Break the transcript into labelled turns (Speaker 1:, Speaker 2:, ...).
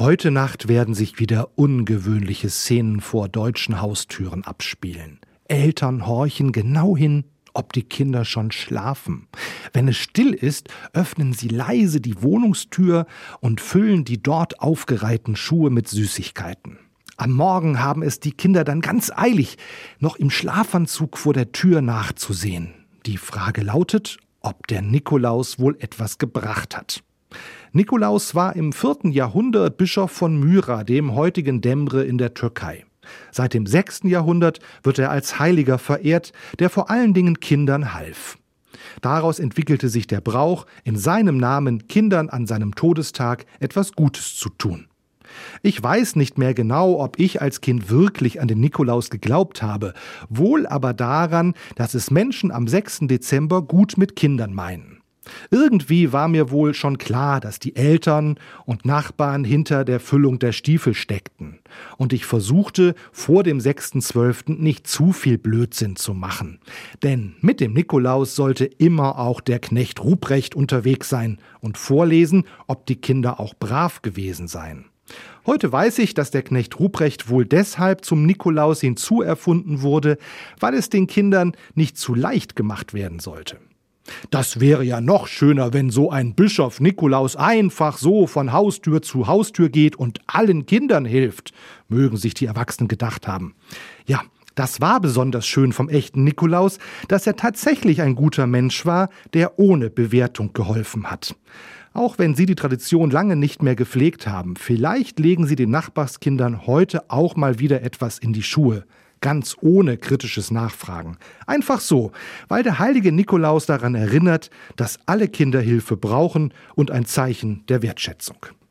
Speaker 1: Heute Nacht werden sich wieder ungewöhnliche Szenen vor deutschen Haustüren abspielen. Eltern horchen genau hin, ob die Kinder schon schlafen. Wenn es still ist, öffnen sie leise die Wohnungstür und füllen die dort aufgereihten Schuhe mit Süßigkeiten. Am Morgen haben es die Kinder dann ganz eilig, noch im Schlafanzug vor der Tür nachzusehen. Die Frage lautet, ob der Nikolaus wohl etwas gebracht hat. Nikolaus war im vierten Jahrhundert Bischof von Myra, dem heutigen Demre in der Türkei. Seit dem sechsten Jahrhundert wird er als Heiliger verehrt, der vor allen Dingen Kindern half. Daraus entwickelte sich der Brauch, in seinem Namen Kindern an seinem Todestag etwas Gutes zu tun. Ich weiß nicht mehr genau, ob ich als Kind wirklich an den Nikolaus geglaubt habe, wohl aber daran, dass es Menschen am 6. Dezember gut mit Kindern meinen. Irgendwie war mir wohl schon klar, dass die Eltern und Nachbarn hinter der Füllung der Stiefel steckten. Und ich versuchte, vor dem 6.12. nicht zu viel Blödsinn zu machen. Denn mit dem Nikolaus sollte immer auch der Knecht Ruprecht unterwegs sein und vorlesen, ob die Kinder auch brav gewesen seien. Heute weiß ich, dass der Knecht Ruprecht wohl deshalb zum Nikolaus hinzuerfunden wurde, weil es den Kindern nicht zu leicht gemacht werden sollte. Das wäre ja noch schöner, wenn so ein Bischof Nikolaus einfach so von Haustür zu Haustür geht und allen Kindern hilft, mögen sich die Erwachsenen gedacht haben. Ja, das war besonders schön vom echten Nikolaus, dass er tatsächlich ein guter Mensch war, der ohne Bewertung geholfen hat. Auch wenn Sie die Tradition lange nicht mehr gepflegt haben, vielleicht legen Sie den Nachbarskindern heute auch mal wieder etwas in die Schuhe ganz ohne kritisches Nachfragen. Einfach so, weil der heilige Nikolaus daran erinnert, dass alle Kinder Hilfe brauchen und ein Zeichen der Wertschätzung.